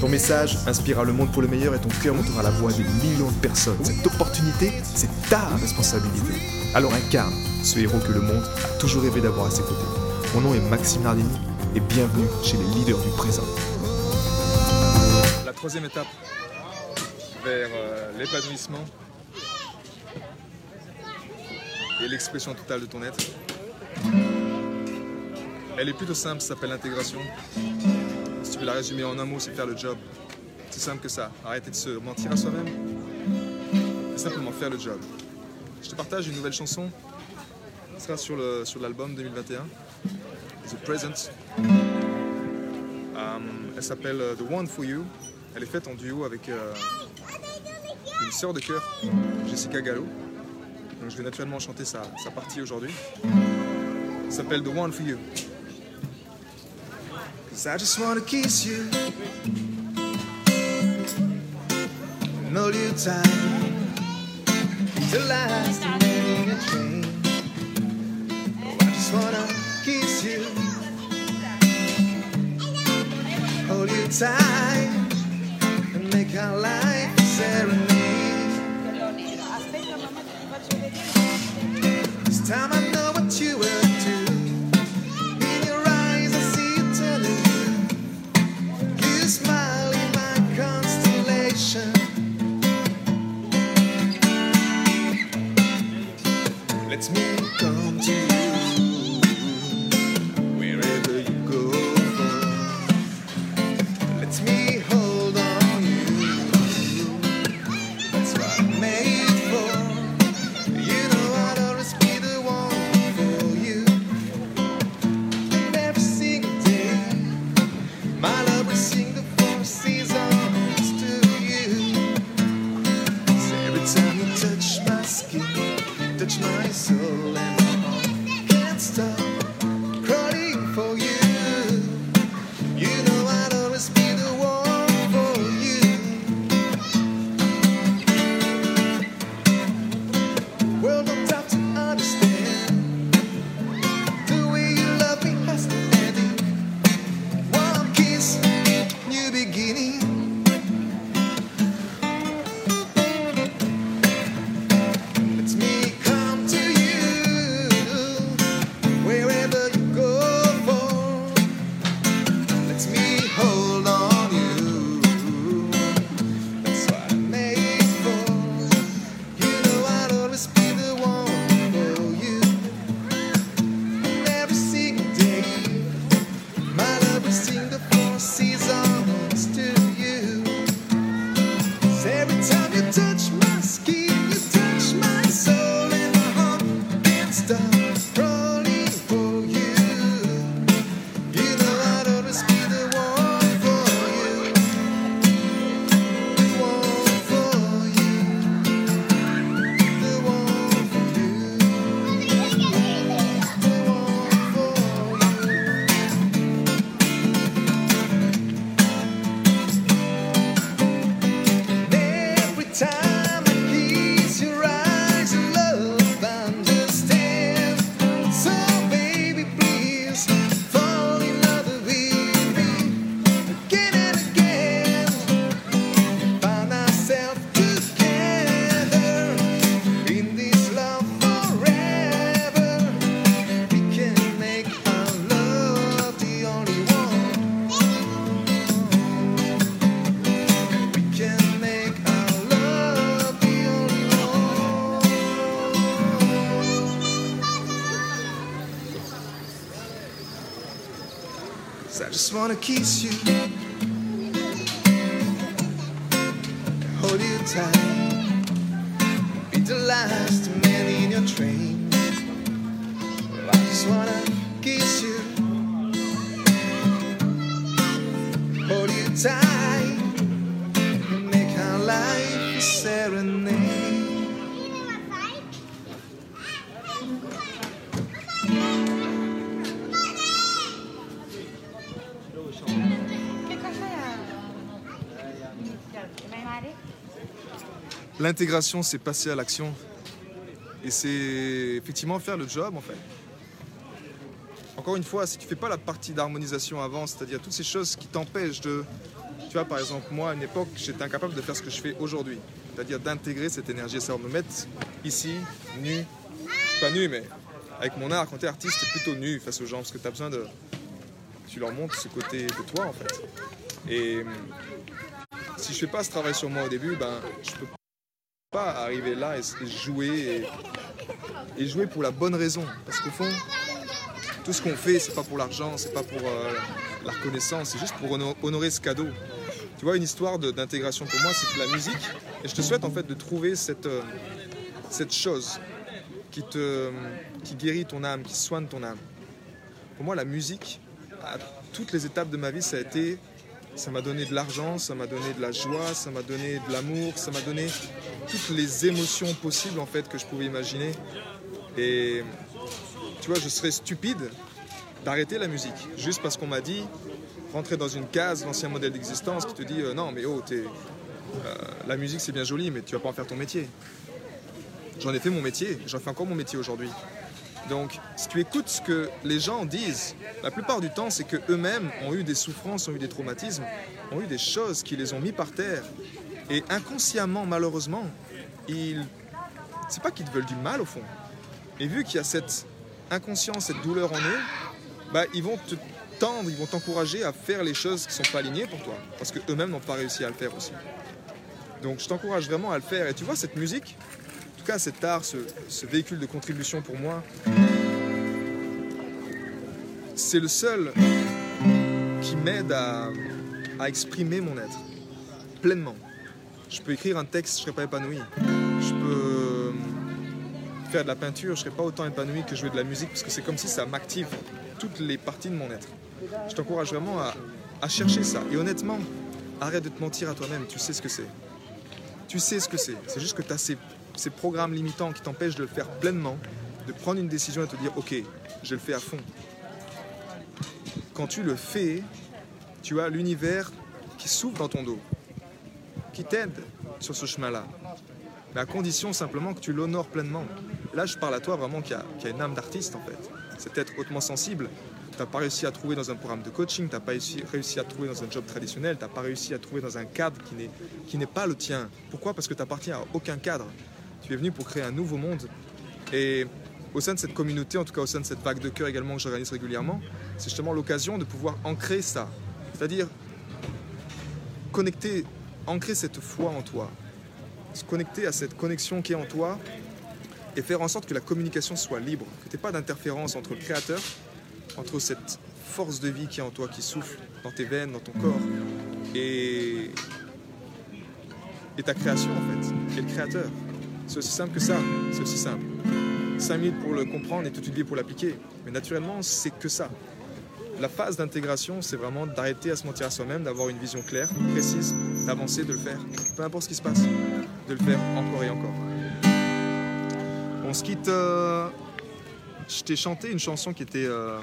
Ton message inspirera le monde pour le meilleur et ton cœur montera la voix des millions de personnes. Cette opportunité, c'est ta responsabilité. Alors incarne ce héros que le monde a toujours rêvé d'avoir à ses côtés. Mon nom est Maxime Nardini et bienvenue chez les leaders du présent. La troisième étape vers euh, l'épanouissement et l'expression totale de ton être. Elle est plutôt simple, s'appelle l'intégration. La résumer en un mot, c'est faire le job. C'est simple que ça. Arrêter de se mentir à soi-même. Simplement faire le job. Je te partage une nouvelle chanson. Ce sera sur le sur l'album 2021. The Present. Euh, elle s'appelle euh, The One for You. Elle est faite en duo avec euh, une sœur de cœur, Jessica Gallo. Donc je vais naturellement chanter sa, sa partie aujourd'hui. Elle s'appelle The One for You. Cause I just wanna kiss you. And hold you tight. The last in a train. Oh, I just wanna kiss you. Hold you tight. And make our life serenade. This time I Let me come to you wherever you go. Let me hold on you. That's what I'm made for. You know I'd always be the one for you. Every single day, my love will sing the four seasons to you. So every time So I just wanna kiss you, hold you tight, be the last man in your train. L'intégration, c'est passer à l'action. Et c'est effectivement faire le job, en fait. Encore une fois, si tu fais pas la partie d'harmonisation avant, c'est-à-dire toutes ces choses qui t'empêchent de... Tu vois, par exemple, moi, à une époque, j'étais incapable de faire ce que je fais aujourd'hui. C'est-à-dire d'intégrer cette énergie, ça me mettre ici, nu. Je suis pas nu, mais avec mon art, quand tu es artiste, tu es plutôt nu face aux gens, parce que tu as besoin de... Tu leur montres ce côté de toi, en fait. Et si je fais pas ce travail sur moi au début, ben, je peux arriver là et jouer et, jouer pour la bonne raison. Parce qu'au fond, tout ce qu'on fait, c'est pas pour l'argent, c'est pas pour euh, la reconnaissance, c'est juste pour hono- honorer ce cadeau. Tu vois, une histoire d'intégration pour moi, c'est que la musique, et je te souhaite en fait de trouver cette, euh, cette chose qui, te, qui guérit ton âme, qui soigne ton âme. Pour moi, la musique, à toutes les étapes de ma vie, ça a été ça m'a donné de l'argent, ça m'a donné de la joie, ça m'a donné de l'amour, ça m'a donné toutes les émotions possibles en fait que je pouvais imaginer. Et tu vois, je serais stupide d'arrêter la musique juste parce qu'on m'a dit rentrer dans une case, l'ancien modèle d'existence qui te dit euh, non mais oh t'es, euh, la musique c'est bien joli mais tu vas pas en faire ton métier. J'en ai fait mon métier, j'en fais encore mon métier aujourd'hui. Donc, si tu écoutes ce que les gens disent, la plupart du temps, c'est que eux-mêmes ont eu des souffrances, ont eu des traumatismes, ont eu des choses qui les ont mis par terre. Et inconsciemment, malheureusement. C'est pas qu'ils veulent du mal au fond. Et vu qu'il y a cette inconscience, cette douleur en eux, bah, ils vont te tendre, ils vont t'encourager à faire les choses qui sont pas alignées pour toi. Parce que eux-mêmes n'ont pas réussi à le faire aussi. Donc, je t'encourage vraiment à le faire. Et tu vois, cette musique, en tout cas cet art, ce, véhicule de contribution pour moi, c'est le seul qui m'aide à exprimer mon être pleinement. Je peux écrire un texte, je ne serai pas épanoui. Je peux faire de la peinture, je ne serai pas autant épanoui que jouer de la musique parce que c'est comme si ça m'active toutes les parties de mon être. Je t'encourage vraiment à, chercher ça. Et honnêtement, arrête de te mentir à toi-même, tu sais ce que c'est. Tu sais ce que c'est. C'est juste que tu as ces, ces programmes limitants qui t'empêchent de le faire pleinement, de prendre une décision et te dire ok, je le fais à fond. Quand tu le fais, tu as l'univers qui s'ouvre dans ton dos, qui t'aide sur ce chemin-là. Mais à condition simplement que tu l'honores pleinement. Là, je parle à toi vraiment qui a, a une âme d'artiste en fait. C'est être hautement sensible. Tu n'as pas réussi à trouver dans un programme de coaching, tu n'as pas réussi, à trouver dans un job traditionnel, tu n'as pas réussi à trouver dans un cadre qui n'est pas le tien. Pourquoi? Parce que tu n'appartiens à aucun cadre. Tu es venu pour créer un nouveau monde. Et au sein de cette communauté, en tout cas au sein de cette vague de cœur également que j'organise régulièrement, c'est justement l'occasion de pouvoir ancrer ça. C'est-à-dire connecter, ancrer cette foi en toi, se connecter à cette connexion qui est en toi et faire en sorte que la communication soit libre, que tu n'aies pas d'interférence entre le créateur, entre cette force de vie qui est en toi, qui souffle dans tes veines, dans ton corps, et, ta création en fait, et le créateur. C'est aussi simple que ça, c'est aussi simple. 5 minutes pour le comprendre et toute une vie pour l'appliquer. Mais naturellement, c'est que ça. La phase d'intégration, c'est vraiment d'arrêter à se mentir à soi-même, d'avoir une vision claire, précise, d'avancer, de le faire. Peu importe ce qui se passe, de le faire encore et encore. On se quitte. euh, Je t'ai chanté une chanson qui était, euh,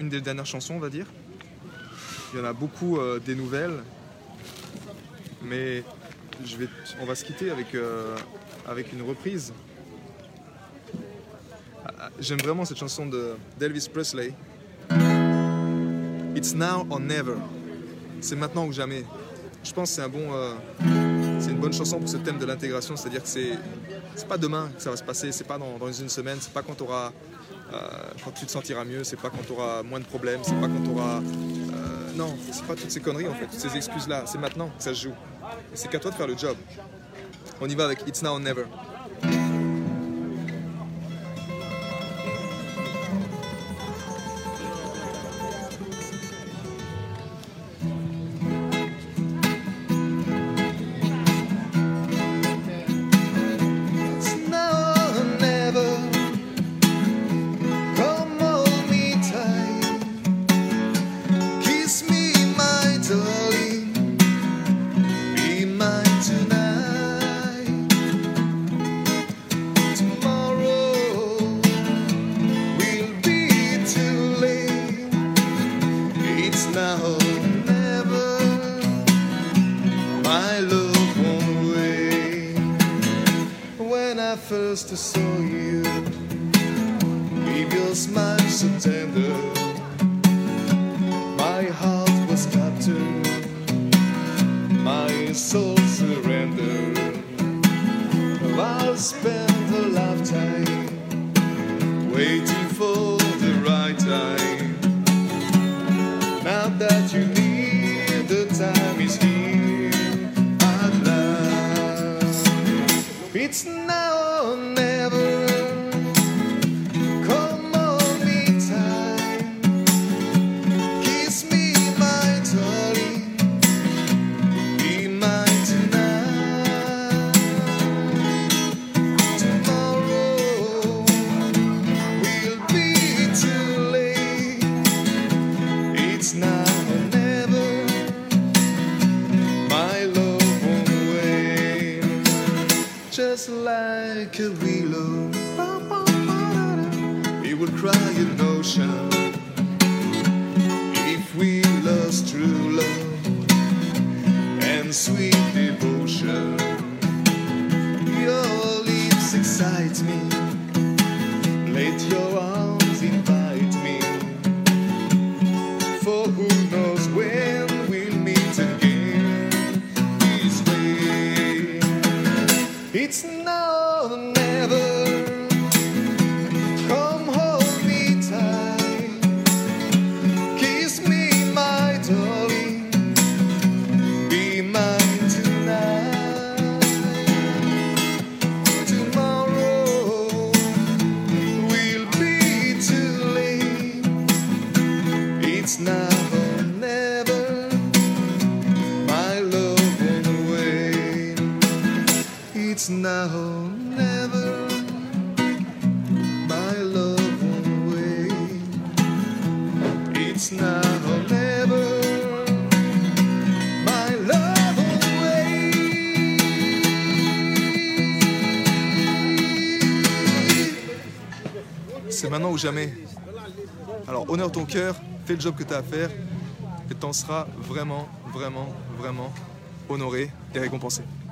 une des dernières chansons, on va dire. Il y en a beaucoup euh, des nouvelles. Mais on va se quitter avec, une reprise. Ah, J'aime vraiment cette chanson de- d'Elvis Presley. It's now or never. C'est maintenant ou jamais. Je pense que c'est un bon, euh, une bonne chanson pour ce thème de l'intégration, c'est-à-dire que c'est, c'est pas demain que ça va se passer, c'est pas dans, une semaine, c'est pas quand euh, quand tu te sentiras mieux, c'est pas quand tu auras moins de problèmes, c'est pas quand tu auras, non, c'est pas toutes ces conneries en fait, toutes ces excuses là, c'est maintenant que ça se joue. C'est qu'à toi de faire le job. On y va avec It's now or never. to see. It's now or never. My love won't wait. It's now or never. My love. C'est maintenant ou jamais. Alors honneur ton cœur, fais le job que tu as à faire et t'en seras vraiment, vraiment, vraiment honoré et récompensé.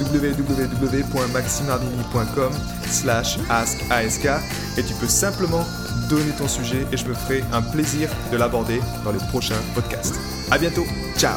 ask www.maximenardini.com slash ask ask et tu peux simplement donner ton sujet et je me ferai un plaisir de l'aborder dans les prochains podcasts. À bientôt, ciao